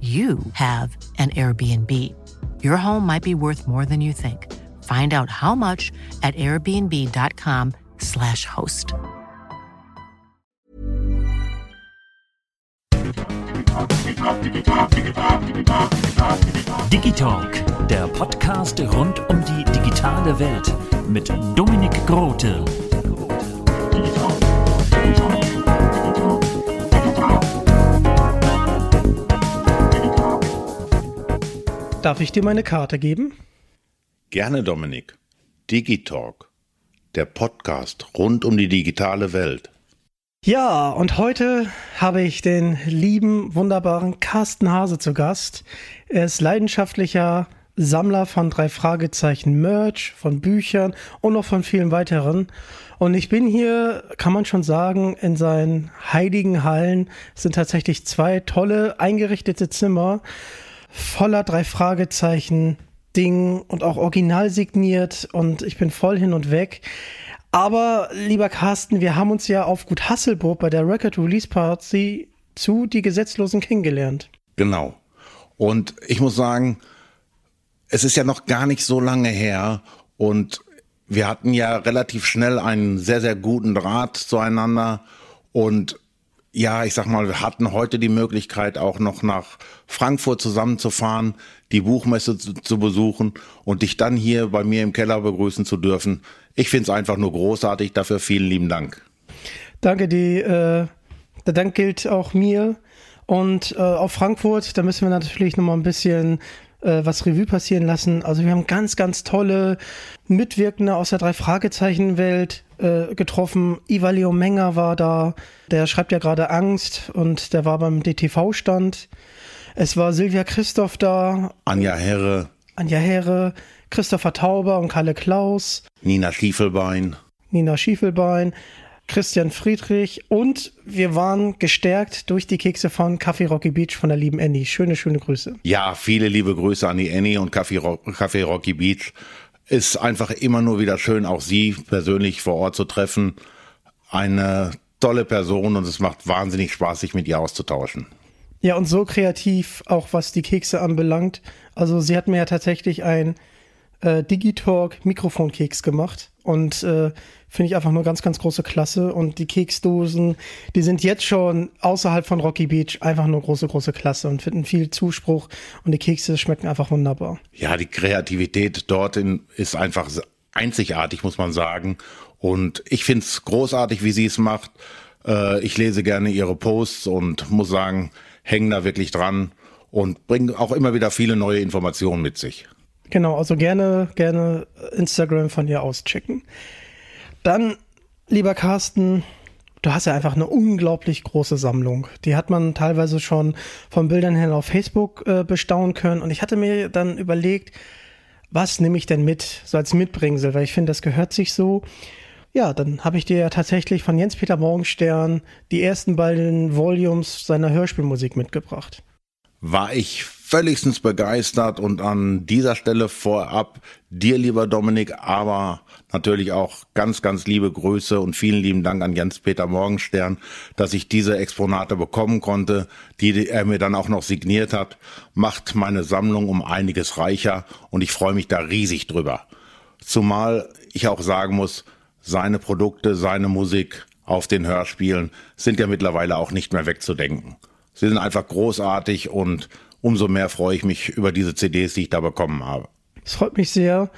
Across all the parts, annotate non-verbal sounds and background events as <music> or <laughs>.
you have an Airbnb. Your home might be worth more than you think. Find out how much at airbnb.com/slash host. Digitalk, der Podcast rund um die digitale Welt mit Dominik Grote. Darf ich dir meine Karte geben? Gerne, Dominik. Digitalk, der Podcast rund um die digitale Welt. Ja, und heute habe ich den lieben, wunderbaren Carsten Hase zu Gast. Er ist leidenschaftlicher Sammler von drei Fragezeichen Merch, von Büchern und noch von vielen weiteren. Und ich bin hier, kann man schon sagen, in seinen heiligen Hallen. Es sind tatsächlich zwei tolle eingerichtete Zimmer voller drei Fragezeichen Ding und auch original signiert und ich bin voll hin und weg. Aber lieber Carsten, wir haben uns ja auf Gut Hasselburg bei der Record Release Party zu Die Gesetzlosen kennengelernt. Genau. Und ich muss sagen, es ist ja noch gar nicht so lange her und wir hatten ja relativ schnell einen sehr, sehr guten Draht zueinander und ja, ich sag mal, wir hatten heute die Möglichkeit auch noch nach Frankfurt zusammenzufahren, die Buchmesse zu, zu besuchen und dich dann hier bei mir im Keller begrüßen zu dürfen. Ich finde es einfach nur großartig. Dafür vielen lieben Dank. Danke, die, äh, der Dank gilt auch mir. Und äh, auf Frankfurt, da müssen wir natürlich noch mal ein bisschen äh, was Revue passieren lassen. Also wir haben ganz, ganz tolle Mitwirkende aus der Drei-Fragezeichen-Welt äh, getroffen. Ivalio Menger war da, der schreibt ja gerade Angst und der war beim DTV-Stand. Es war Silvia Christoph da. Anja Herre. Anja Herre, Christopher Tauber und Kalle Klaus. Nina Schiefelbein. Nina Schiefelbein. Christian Friedrich und wir waren gestärkt durch die Kekse von Café Rocky Beach von der lieben Annie. Schöne, schöne Grüße. Ja, viele liebe Grüße an die Annie und Café, Café Rocky Beach. Ist einfach immer nur wieder schön, auch Sie persönlich vor Ort zu treffen. Eine tolle Person und es macht wahnsinnig Spaß, sich mit ihr auszutauschen. Ja, und so kreativ auch was die Kekse anbelangt. Also sie hat mir ja tatsächlich ein äh, Digitalk Mikrofonkeks gemacht und äh, finde ich einfach nur ganz, ganz große Klasse. Und die Keksdosen, die sind jetzt schon außerhalb von Rocky Beach einfach nur große, große Klasse und finden viel Zuspruch und die Kekse schmecken einfach wunderbar. Ja, die Kreativität dort in, ist einfach einzigartig, muss man sagen. Und ich finde es großartig, wie sie es macht. Äh, ich lese gerne ihre Posts und muss sagen, hängen da wirklich dran und bringen auch immer wieder viele neue Informationen mit sich. Genau, also gerne, gerne Instagram von ihr auschecken. Dann, lieber Carsten, du hast ja einfach eine unglaublich große Sammlung. Die hat man teilweise schon von Bildern her auf Facebook äh, bestaunen können. Und ich hatte mir dann überlegt, was nehme ich denn mit, so als Mitbringsel, weil ich finde, das gehört sich so. Ja, dann habe ich dir ja tatsächlich von Jens-Peter Morgenstern die ersten beiden Volumes seiner Hörspielmusik mitgebracht. War ich völligstens begeistert und an dieser Stelle vorab dir, lieber Dominik, aber natürlich auch ganz, ganz liebe Grüße und vielen lieben Dank an Jens-Peter Morgenstern, dass ich diese Exponate bekommen konnte, die er mir dann auch noch signiert hat, macht meine Sammlung um einiges reicher und ich freue mich da riesig drüber. Zumal ich auch sagen muss, seine Produkte, seine Musik auf den Hörspielen sind ja mittlerweile auch nicht mehr wegzudenken. Sie sind einfach großartig und umso mehr freue ich mich über diese CDs, die ich da bekommen habe. Das freut mich sehr.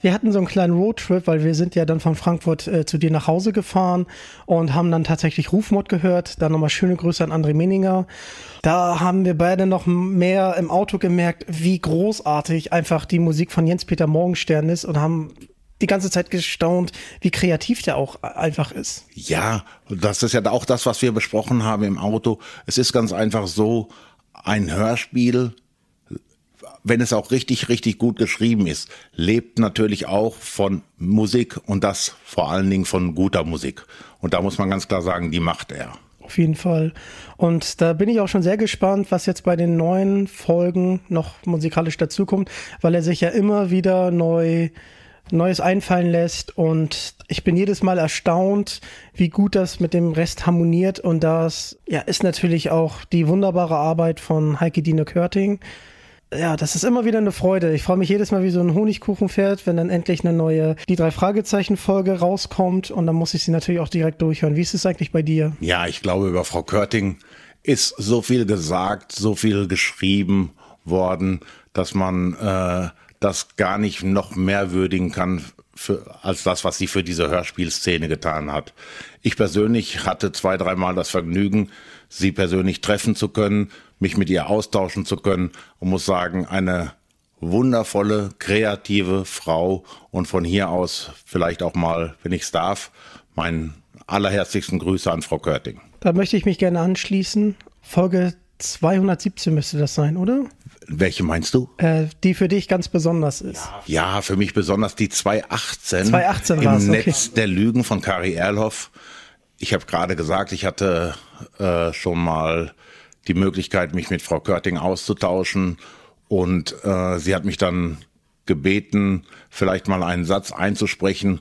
Wir hatten so einen kleinen Roadtrip, weil wir sind ja dann von Frankfurt äh, zu dir nach Hause gefahren und haben dann tatsächlich Rufmod gehört. Dann nochmal schöne Grüße an André Meninger. Da haben wir beide noch mehr im Auto gemerkt, wie großartig einfach die Musik von Jens-Peter Morgenstern ist und haben die ganze Zeit gestaunt, wie kreativ der auch einfach ist. Ja, das ist ja auch das, was wir besprochen haben im Auto. Es ist ganz einfach so, ein Hörspiel wenn es auch richtig, richtig gut geschrieben ist, lebt natürlich auch von Musik und das vor allen Dingen von guter Musik. Und da muss man ganz klar sagen, die macht er. Auf jeden Fall. Und da bin ich auch schon sehr gespannt, was jetzt bei den neuen Folgen noch musikalisch dazukommt, weil er sich ja immer wieder neu Neues einfallen lässt und ich bin jedes Mal erstaunt, wie gut das mit dem Rest harmoniert und das ja ist natürlich auch die wunderbare Arbeit von Heike Dine Körting, ja, das ist immer wieder eine Freude. Ich freue mich jedes Mal wie so ein Honigkuchenpferd, wenn dann endlich eine neue Die drei Fragezeichen Folge rauskommt und dann muss ich sie natürlich auch direkt durchhören. Wie ist es eigentlich bei dir? Ja, ich glaube, über Frau Körting ist so viel gesagt, so viel geschrieben worden, dass man äh, das gar nicht noch mehr würdigen kann für, als das, was sie für diese Hörspielszene getan hat. Ich persönlich hatte zwei, dreimal das Vergnügen, sie persönlich treffen zu können mich mit ihr austauschen zu können und muss sagen, eine wundervolle, kreative Frau und von hier aus vielleicht auch mal, wenn ich es darf, meinen allerherzlichsten Grüße an Frau Körting. Da möchte ich mich gerne anschließen. Folge 217 müsste das sein, oder? Welche meinst du? Äh, die für dich ganz besonders ist. Ja, für mich besonders die 218. 218 im okay. Netz der Lügen von Kari Erlhoff. Ich habe gerade gesagt, ich hatte äh, schon mal die Möglichkeit, mich mit Frau Körting auszutauschen. Und äh, sie hat mich dann gebeten, vielleicht mal einen Satz einzusprechen.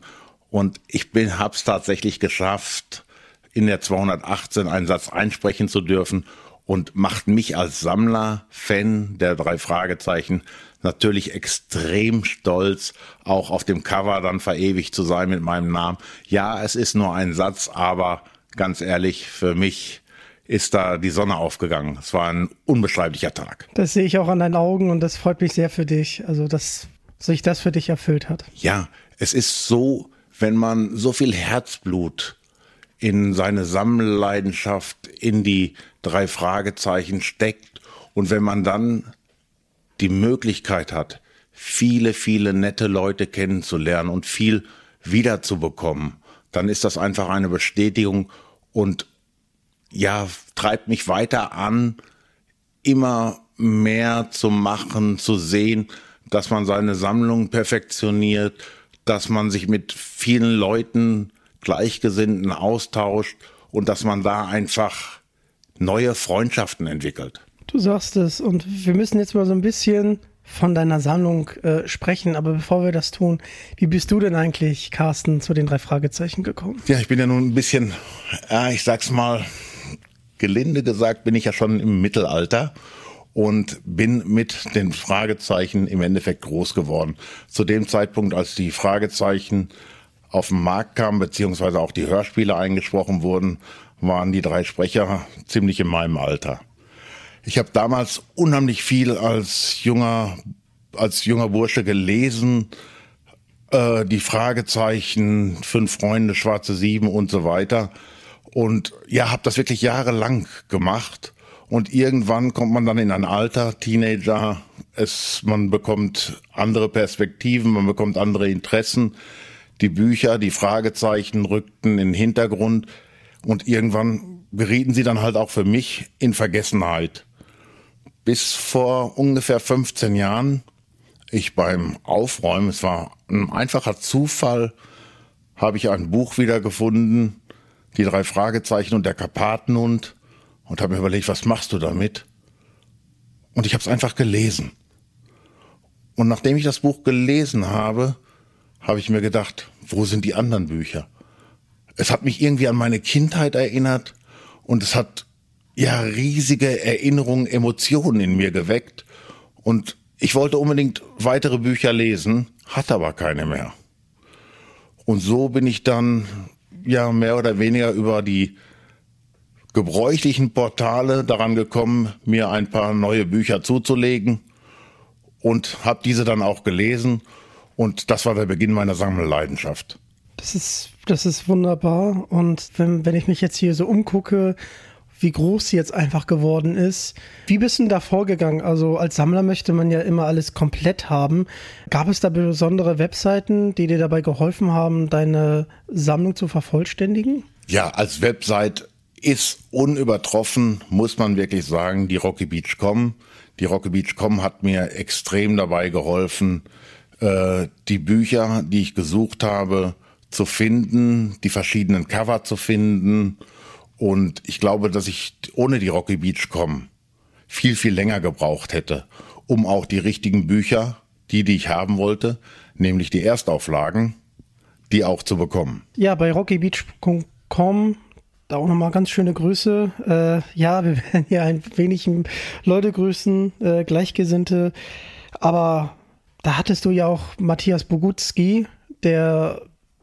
Und ich bin, hab's tatsächlich geschafft, in der 218 einen Satz einsprechen zu dürfen und macht mich als Sammler, Fan der drei Fragezeichen natürlich extrem stolz, auch auf dem Cover dann verewigt zu sein mit meinem Namen. Ja, es ist nur ein Satz, aber ganz ehrlich, für mich ist da die Sonne aufgegangen. Es war ein unbeschreiblicher Tag. Das sehe ich auch an deinen Augen und das freut mich sehr für dich. Also, dass sich das für dich erfüllt hat. Ja, es ist so, wenn man so viel Herzblut in seine Sammelleidenschaft, in die drei Fragezeichen steckt. Und wenn man dann die Möglichkeit hat, viele, viele nette Leute kennenzulernen und viel wiederzubekommen, dann ist das einfach eine Bestätigung. Und ja, treibt mich weiter an, immer mehr zu machen, zu sehen, dass man seine Sammlung perfektioniert, dass man sich mit vielen Leuten Gleichgesinnten austauscht und dass man da einfach neue Freundschaften entwickelt. Du sagst es und wir müssen jetzt mal so ein bisschen von deiner Sammlung äh, sprechen, aber bevor wir das tun, wie bist du denn eigentlich, Carsten, zu den drei Fragezeichen gekommen? Ja, ich bin ja nun ein bisschen, ja, ich sag's mal, gelinde gesagt bin ich ja schon im Mittelalter und bin mit den Fragezeichen im Endeffekt groß geworden. Zu dem Zeitpunkt, als die Fragezeichen auf den Markt kamen, beziehungsweise auch die Hörspiele eingesprochen wurden, waren die drei Sprecher ziemlich in meinem Alter. Ich habe damals unheimlich viel als junger, als junger Bursche gelesen, äh, die Fragezeichen, Fünf Freunde, Schwarze Sieben und so weiter. Und ja, habe das wirklich jahrelang gemacht. Und irgendwann kommt man dann in ein Alter, Teenager, es, man bekommt andere Perspektiven, man bekommt andere Interessen. Die Bücher, die Fragezeichen rückten in den Hintergrund und irgendwann gerieten sie dann halt auch für mich in Vergessenheit. Bis vor ungefähr 15 Jahren, ich beim Aufräumen, es war ein einfacher Zufall, habe ich ein Buch wiedergefunden, die drei Fragezeichen und der Karpatenhund und habe mir überlegt, was machst du damit? Und ich habe es einfach gelesen. Und nachdem ich das Buch gelesen habe, habe ich mir gedacht, wo sind die anderen Bücher? Es hat mich irgendwie an meine Kindheit erinnert und es hat ja riesige Erinnerungen, Emotionen in mir geweckt. Und ich wollte unbedingt weitere Bücher lesen, hatte aber keine mehr. Und so bin ich dann ja mehr oder weniger über die gebräuchlichen Portale daran gekommen, mir ein paar neue Bücher zuzulegen und habe diese dann auch gelesen und das war der Beginn meiner Sammelleidenschaft. Das ist, das ist wunderbar und wenn, wenn ich mich jetzt hier so umgucke, wie groß sie jetzt einfach geworden ist. Wie bist du da vorgegangen? Also als Sammler möchte man ja immer alles komplett haben. Gab es da besondere Webseiten, die dir dabei geholfen haben, deine Sammlung zu vervollständigen? Ja, als Website ist unübertroffen, muss man wirklich sagen, die Rocky Beach.com. Die Rocky Beach.com hat mir extrem dabei geholfen, äh, die Bücher, die ich gesucht habe, zu finden, die verschiedenen Cover zu finden. Und ich glaube, dass ich ohne die Rocky Beach.com viel, viel länger gebraucht hätte, um auch die richtigen Bücher, die, die ich haben wollte, nämlich die Erstauflagen, die auch zu bekommen. Ja, bei rockybeach.com da auch nochmal ganz schöne Grüße. Äh, ja, wir <laughs> werden hier ein wenig Leute grüßen, äh, Gleichgesinnte. Aber da hattest du ja auch Matthias Bogutski, der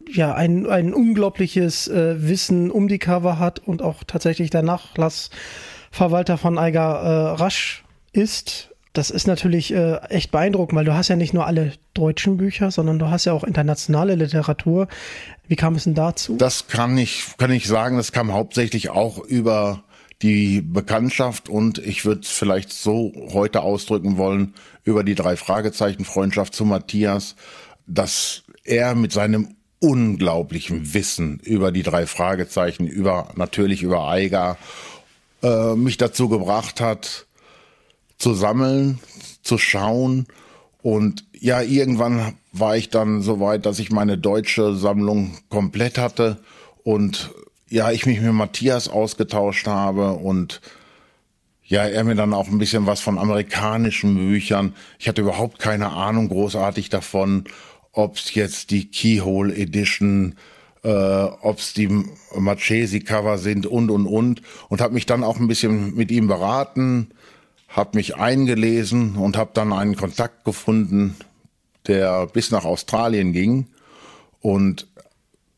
ja ein, ein unglaubliches äh, Wissen um die Cover hat und auch tatsächlich der Nachlassverwalter von Eiger äh, Rasch ist. Das ist natürlich äh, echt beeindruckend, weil du hast ja nicht nur alle deutschen Bücher, sondern du hast ja auch internationale Literatur. Wie kam es denn dazu? Das kann ich, kann ich sagen, das kam hauptsächlich auch über die Bekanntschaft und ich würde es vielleicht so heute ausdrücken wollen, über die drei Fragezeichen Freundschaft zu Matthias, dass er mit seinem unglaublichen Wissen über die drei Fragezeichen, über natürlich über Eiger, äh, mich dazu gebracht hat, zu sammeln, zu schauen. Und ja, irgendwann war ich dann so weit, dass ich meine deutsche Sammlung komplett hatte und ja, ich mich mit Matthias ausgetauscht habe und ja, er mir dann auch ein bisschen was von amerikanischen Büchern. Ich hatte überhaupt keine Ahnung großartig davon, ob es jetzt die Keyhole Edition, äh, ob es die Marchesi Cover sind und und und und habe mich dann auch ein bisschen mit ihm beraten, habe mich eingelesen und habe dann einen Kontakt gefunden, der bis nach Australien ging und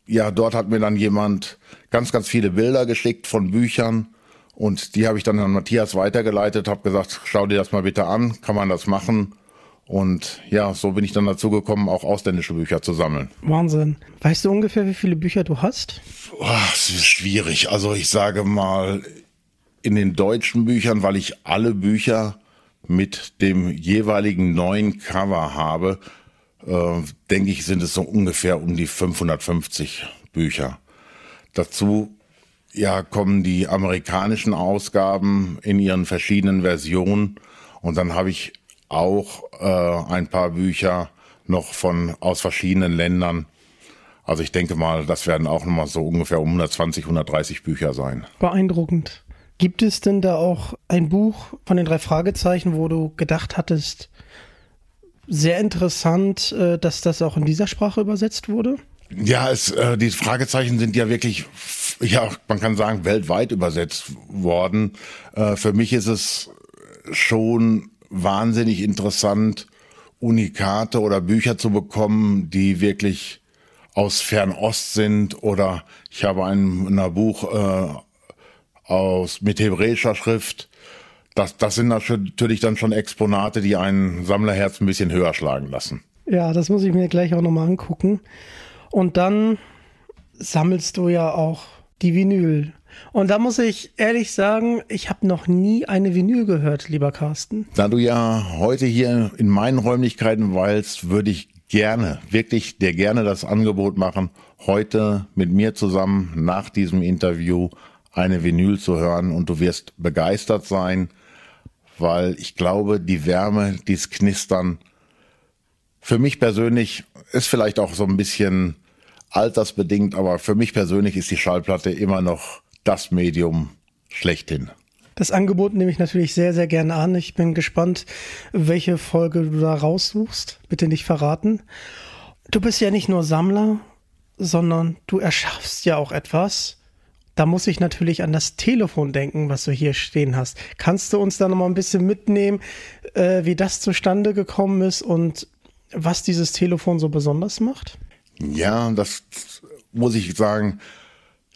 ja, dort hat mir dann jemand ganz, ganz viele Bilder geschickt von Büchern und die habe ich dann an Matthias weitergeleitet, habe gesagt, schau dir das mal bitte an, kann man das machen? Und ja, so bin ich dann dazu gekommen, auch ausländische Bücher zu sammeln. Wahnsinn. Weißt du ungefähr, wie viele Bücher du hast? Oh, es ist schwierig. Also ich sage mal, in den deutschen Büchern, weil ich alle Bücher mit dem jeweiligen neuen Cover habe, äh, denke ich, sind es so ungefähr um die 550 Bücher. Dazu ja kommen die amerikanischen Ausgaben in ihren verschiedenen Versionen und dann habe ich auch äh, ein paar Bücher noch von aus verschiedenen Ländern. Also ich denke mal, das werden auch nochmal so ungefähr um 120, 130 Bücher sein. Beeindruckend. Gibt es denn da auch ein Buch von den drei Fragezeichen, wo du gedacht hattest, sehr interessant, äh, dass das auch in dieser Sprache übersetzt wurde. Ja, es, äh, die Fragezeichen sind ja wirklich, ja, man kann sagen, weltweit übersetzt worden. Äh, für mich ist es schon wahnsinnig interessant, Unikate oder Bücher zu bekommen, die wirklich aus Fernost sind oder ich habe ein, ein Buch äh, aus mit hebräischer Schrift, das, das sind natürlich dann schon Exponate, die ein Sammlerherz ein bisschen höher schlagen lassen. Ja, das muss ich mir gleich auch nochmal angucken. Und dann sammelst du ja auch die Vinyl. Und da muss ich ehrlich sagen, ich habe noch nie eine Vinyl gehört, lieber Carsten. Da du ja heute hier in meinen Räumlichkeiten weilst, würde ich gerne, wirklich dir gerne das Angebot machen, heute mit mir zusammen nach diesem Interview eine Vinyl zu hören und du wirst begeistert sein weil ich glaube, die Wärme, dieses Knistern, für mich persönlich ist vielleicht auch so ein bisschen altersbedingt, aber für mich persönlich ist die Schallplatte immer noch das Medium schlechthin. Das Angebot nehme ich natürlich sehr, sehr gerne an. Ich bin gespannt, welche Folge du da raussuchst. Bitte nicht verraten. Du bist ja nicht nur Sammler, sondern du erschaffst ja auch etwas. Da muss ich natürlich an das Telefon denken, was du hier stehen hast. Kannst du uns da noch mal ein bisschen mitnehmen, äh, wie das zustande gekommen ist und was dieses Telefon so besonders macht? Ja, das muss ich sagen.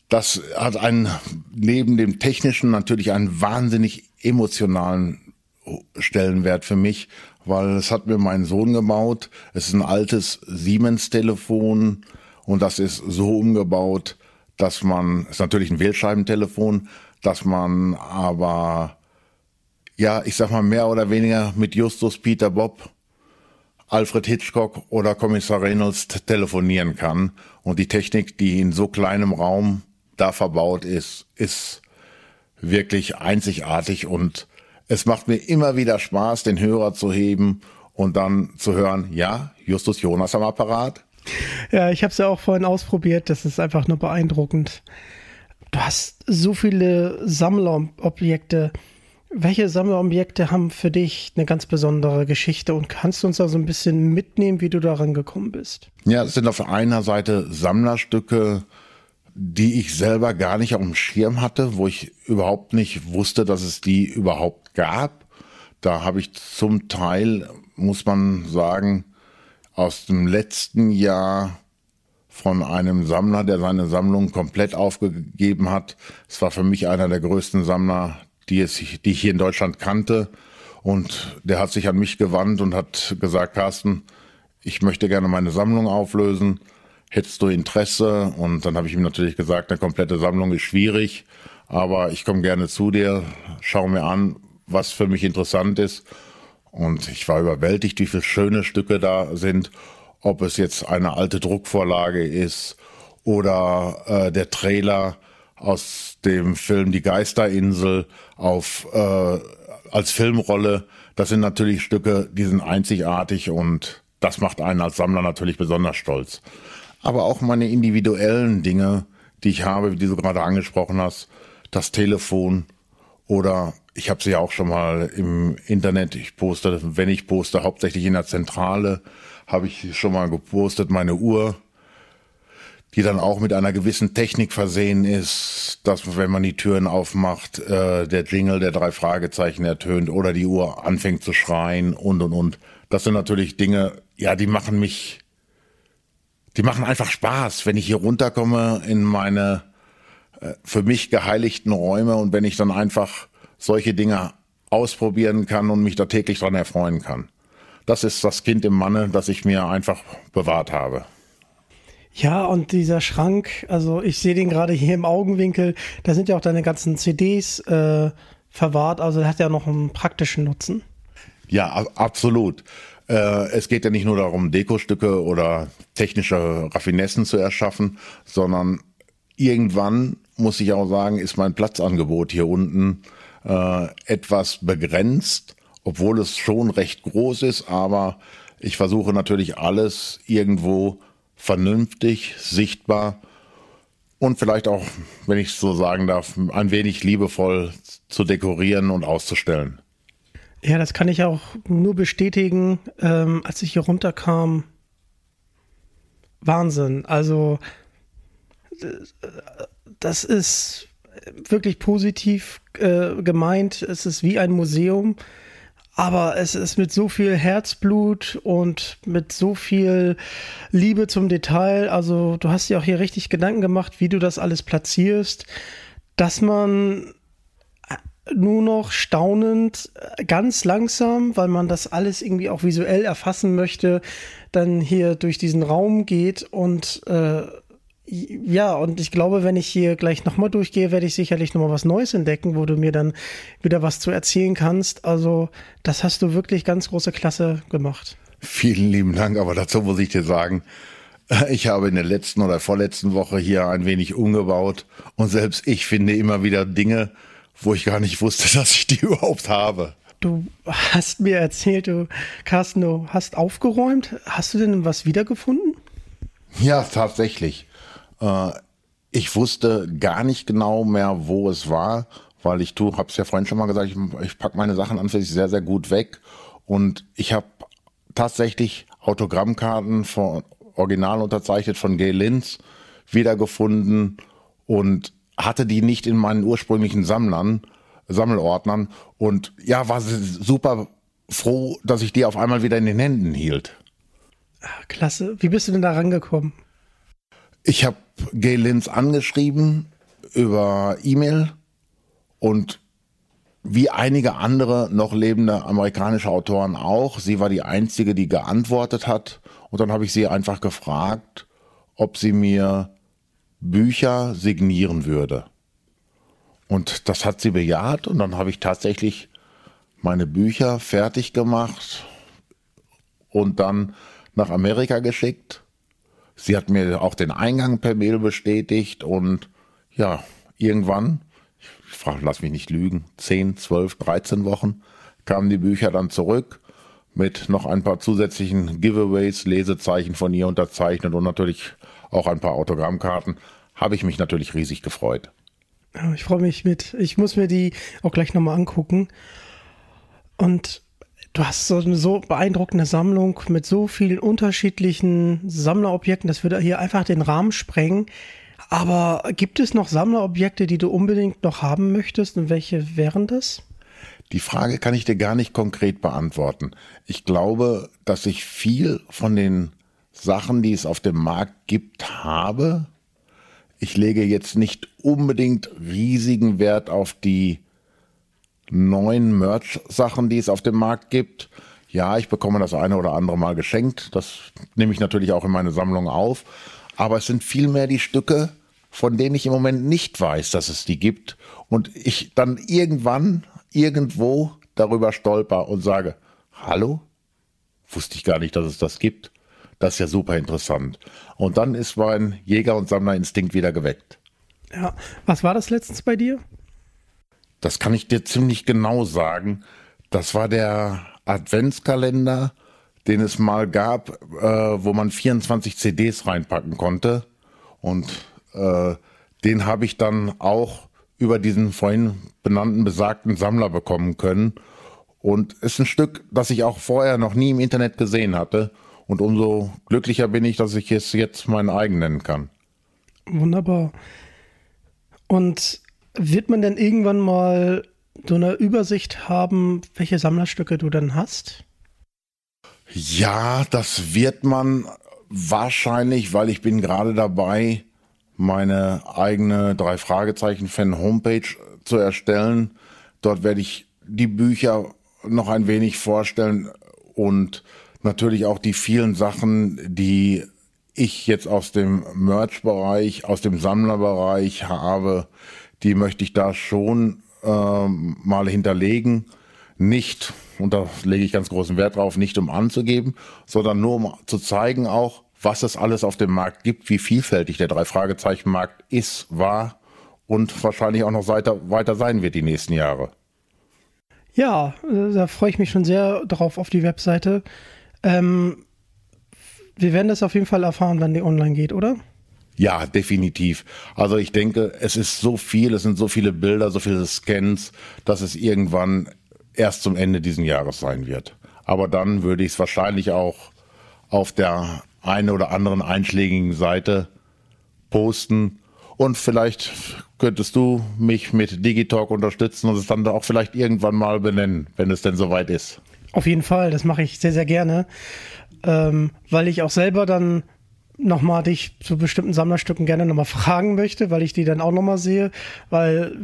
das hat einen, neben dem technischen natürlich einen wahnsinnig emotionalen Stellenwert für mich, weil es hat mir mein Sohn gebaut. Es ist ein altes Siemens-Telefon und das ist so umgebaut, dass man, ist natürlich ein Wählscheibentelefon, dass man aber, ja, ich sag mal mehr oder weniger mit Justus Peter Bob, Alfred Hitchcock oder Kommissar Reynolds telefonieren kann. Und die Technik, die in so kleinem Raum da verbaut ist, ist wirklich einzigartig und es macht mir immer wieder Spaß, den Hörer zu heben und dann zu hören, ja, Justus Jonas am Apparat. Ja, ich habe es ja auch vorhin ausprobiert. Das ist einfach nur beeindruckend. Du hast so viele Sammlerobjekte. Welche Sammlerobjekte haben für dich eine ganz besondere Geschichte und kannst du uns da so ein bisschen mitnehmen, wie du daran gekommen bist? Ja, es sind auf einer Seite Sammlerstücke, die ich selber gar nicht auf dem Schirm hatte, wo ich überhaupt nicht wusste, dass es die überhaupt gab. Da habe ich zum Teil, muss man sagen, aus dem letzten Jahr von einem Sammler, der seine Sammlung komplett aufgegeben hat. Es war für mich einer der größten Sammler, die, es, die ich hier in Deutschland kannte. Und der hat sich an mich gewandt und hat gesagt, Carsten, ich möchte gerne meine Sammlung auflösen. Hättest du Interesse? Und dann habe ich ihm natürlich gesagt, eine komplette Sammlung ist schwierig, aber ich komme gerne zu dir, schau mir an, was für mich interessant ist. Und ich war überwältigt, wie viele schöne Stücke da sind. Ob es jetzt eine alte Druckvorlage ist oder äh, der Trailer aus dem Film Die Geisterinsel auf äh, als Filmrolle. Das sind natürlich Stücke, die sind einzigartig und das macht einen als Sammler natürlich besonders stolz. Aber auch meine individuellen Dinge, die ich habe, wie du gerade angesprochen hast, das Telefon oder ich habe sie ja auch schon mal im Internet, ich poste, wenn ich poste, hauptsächlich in der Zentrale, habe ich schon mal gepostet, meine Uhr, die dann auch mit einer gewissen Technik versehen ist, dass wenn man die Türen aufmacht, äh, der Jingle der drei Fragezeichen ertönt oder die Uhr anfängt zu schreien und und und. Das sind natürlich Dinge, ja, die machen mich, die machen einfach Spaß, wenn ich hier runterkomme in meine äh, für mich geheiligten Räume und wenn ich dann einfach solche Dinge ausprobieren kann und mich da täglich dran erfreuen kann. Das ist das Kind im Manne, das ich mir einfach bewahrt habe. Ja, und dieser Schrank, also ich sehe den gerade hier im Augenwinkel, da sind ja auch deine ganzen CDs äh, verwahrt, also hat ja noch einen praktischen Nutzen. Ja, absolut. Äh, es geht ja nicht nur darum, Dekostücke oder technische Raffinessen zu erschaffen, sondern irgendwann, muss ich auch sagen, ist mein Platzangebot hier unten äh, etwas begrenzt, obwohl es schon recht groß ist, aber ich versuche natürlich alles irgendwo vernünftig, sichtbar und vielleicht auch, wenn ich so sagen darf, ein wenig liebevoll zu dekorieren und auszustellen. Ja, das kann ich auch nur bestätigen. Ähm, als ich hier runterkam, Wahnsinn. Also, das ist wirklich positiv äh, gemeint. Es ist wie ein Museum, aber es ist mit so viel Herzblut und mit so viel Liebe zum Detail. Also du hast dir auch hier richtig Gedanken gemacht, wie du das alles platzierst, dass man nur noch staunend, ganz langsam, weil man das alles irgendwie auch visuell erfassen möchte, dann hier durch diesen Raum geht und äh, ja, und ich glaube, wenn ich hier gleich nochmal durchgehe, werde ich sicherlich nochmal was Neues entdecken, wo du mir dann wieder was zu erzählen kannst. Also, das hast du wirklich ganz große Klasse gemacht. Vielen lieben Dank, aber dazu muss ich dir sagen, ich habe in der letzten oder vorletzten Woche hier ein wenig umgebaut und selbst ich finde immer wieder Dinge, wo ich gar nicht wusste, <laughs> dass ich die überhaupt habe. Du hast mir erzählt, du, Carsten, du hast aufgeräumt. Hast du denn was wiedergefunden? Ja, tatsächlich. Äh, ich wusste gar nicht genau mehr, wo es war, weil ich tue, hab's ja vorhin schon mal gesagt, ich, ich pack meine Sachen an für sich sehr, sehr gut weg. Und ich habe tatsächlich Autogrammkarten von original unterzeichnet von Gay Linz wiedergefunden und hatte die nicht in meinen ursprünglichen Sammlern, Sammelordnern und ja, war super froh, dass ich die auf einmal wieder in den Händen hielt. Ah, klasse. Wie bist du denn da rangekommen? Ich habe Gay Linz angeschrieben über E-Mail und wie einige andere noch lebende amerikanische Autoren auch. Sie war die einzige, die geantwortet hat. Und dann habe ich sie einfach gefragt, ob sie mir Bücher signieren würde. Und das hat sie bejaht und dann habe ich tatsächlich meine Bücher fertig gemacht und dann nach Amerika geschickt. Sie hat mir auch den Eingang per Mail bestätigt und ja, irgendwann, ich frage, lass mich nicht lügen, 10, 12, 13 Wochen kamen die Bücher dann zurück mit noch ein paar zusätzlichen Giveaways, Lesezeichen von ihr unterzeichnet und natürlich auch ein paar Autogrammkarten. Habe ich mich natürlich riesig gefreut. Ich freue mich mit. Ich muss mir die auch gleich nochmal angucken. Und du hast so eine so beeindruckende Sammlung mit so vielen unterschiedlichen Sammlerobjekten. Das würde hier einfach den Rahmen sprengen. Aber gibt es noch Sammlerobjekte, die du unbedingt noch haben möchtest und welche wären das? Die Frage kann ich dir gar nicht konkret beantworten. Ich glaube, dass ich viel von den Sachen, die es auf dem Markt gibt, habe. Ich lege jetzt nicht unbedingt riesigen Wert auf die neuen Merch-Sachen, die es auf dem Markt gibt. Ja, ich bekomme das eine oder andere mal geschenkt. Das nehme ich natürlich auch in meine Sammlung auf. Aber es sind vielmehr die Stücke, von denen ich im Moment nicht weiß, dass es die gibt. Und ich dann irgendwann, irgendwo darüber stolper und sage, hallo? Wusste ich gar nicht, dass es das gibt. Das ist ja super interessant. Und dann ist mein Jäger- und Sammlerinstinkt wieder geweckt. Ja, was war das letztens bei dir? Das kann ich dir ziemlich genau sagen. Das war der Adventskalender, den es mal gab, äh, wo man 24 CDs reinpacken konnte. Und äh, den habe ich dann auch über diesen vorhin benannten besagten Sammler bekommen können. Und ist ein Stück, das ich auch vorher noch nie im Internet gesehen hatte. Und umso glücklicher bin ich, dass ich es jetzt mein eigen nennen kann. Wunderbar. Und wird man denn irgendwann mal so eine Übersicht haben, welche Sammlerstücke du dann hast? Ja, das wird man wahrscheinlich, weil ich bin gerade dabei, meine eigene drei Fragezeichen Fan Homepage zu erstellen. Dort werde ich die Bücher noch ein wenig vorstellen und natürlich auch die vielen Sachen, die ich jetzt aus dem Merch-Bereich, aus dem Sammlerbereich habe, die möchte ich da schon äh, mal hinterlegen. Nicht, und da lege ich ganz großen Wert drauf, nicht um anzugeben, sondern nur um zu zeigen auch, was es alles auf dem Markt gibt, wie vielfältig der Drei-Fragezeichen-Markt ist, war und wahrscheinlich auch noch weiter, sein wird die nächsten Jahre. Ja, da freue ich mich schon sehr drauf auf die Webseite. Ähm, wir werden das auf jeden Fall erfahren, wenn die online geht, oder? Ja, definitiv. Also ich denke, es ist so viel, es sind so viele Bilder, so viele Scans, dass es irgendwann erst zum Ende dieses Jahres sein wird. Aber dann würde ich es wahrscheinlich auch auf der einen oder anderen einschlägigen Seite posten. Und vielleicht könntest du mich mit Digitalk unterstützen und es dann auch vielleicht irgendwann mal benennen, wenn es denn soweit ist. Auf jeden Fall, das mache ich sehr, sehr gerne, ähm, weil ich auch selber dann nochmal dich zu bestimmten Sammlerstücken gerne nochmal fragen möchte, weil ich die dann auch nochmal sehe, weil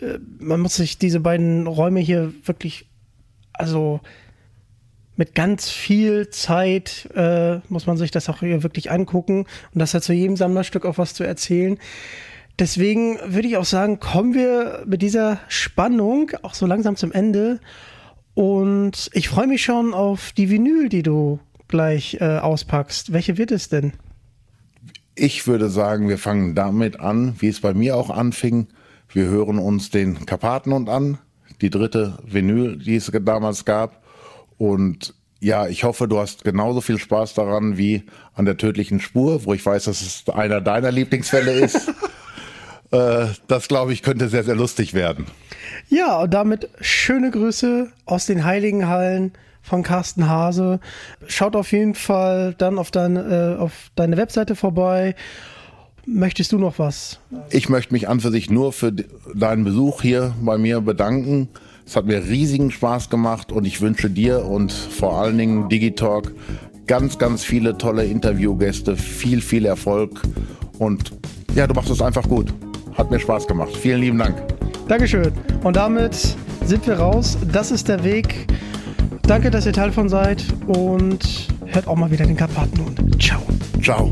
äh, man muss sich diese beiden Räume hier wirklich, also mit ganz viel Zeit äh, muss man sich das auch hier wirklich angucken und das hat zu jedem Sammlerstück auch was zu erzählen. Deswegen würde ich auch sagen, kommen wir mit dieser Spannung auch so langsam zum Ende und ich freue mich schon auf die Vinyl, die du gleich äh, auspackst. Welche wird es denn? Ich würde sagen, wir fangen damit an, wie es bei mir auch anfing. Wir hören uns den Karpatenhund an, die dritte Vinyl, die es damals gab. Und ja, ich hoffe, du hast genauso viel Spaß daran wie an der tödlichen Spur, wo ich weiß, dass es einer deiner Lieblingsfälle ist. <laughs> äh, das, glaube ich, könnte sehr, sehr lustig werden. Ja, und damit schöne Grüße aus den Heiligenhallen von Carsten Hase. Schaut auf jeden Fall dann auf, dein, äh, auf deine Webseite vorbei. Möchtest du noch was? Ich möchte mich an für sich nur für deinen Besuch hier bei mir bedanken. Es hat mir riesigen Spaß gemacht und ich wünsche dir und vor allen Dingen Digitalk ganz, ganz viele tolle Interviewgäste, viel, viel Erfolg und ja, du machst es einfach gut. Hat mir Spaß gemacht. Vielen lieben Dank. Dankeschön. Und damit sind wir raus. Das ist der Weg. Danke, dass ihr Teil von seid und hört auch mal wieder den Karpatenhund. Ciao. Ciao.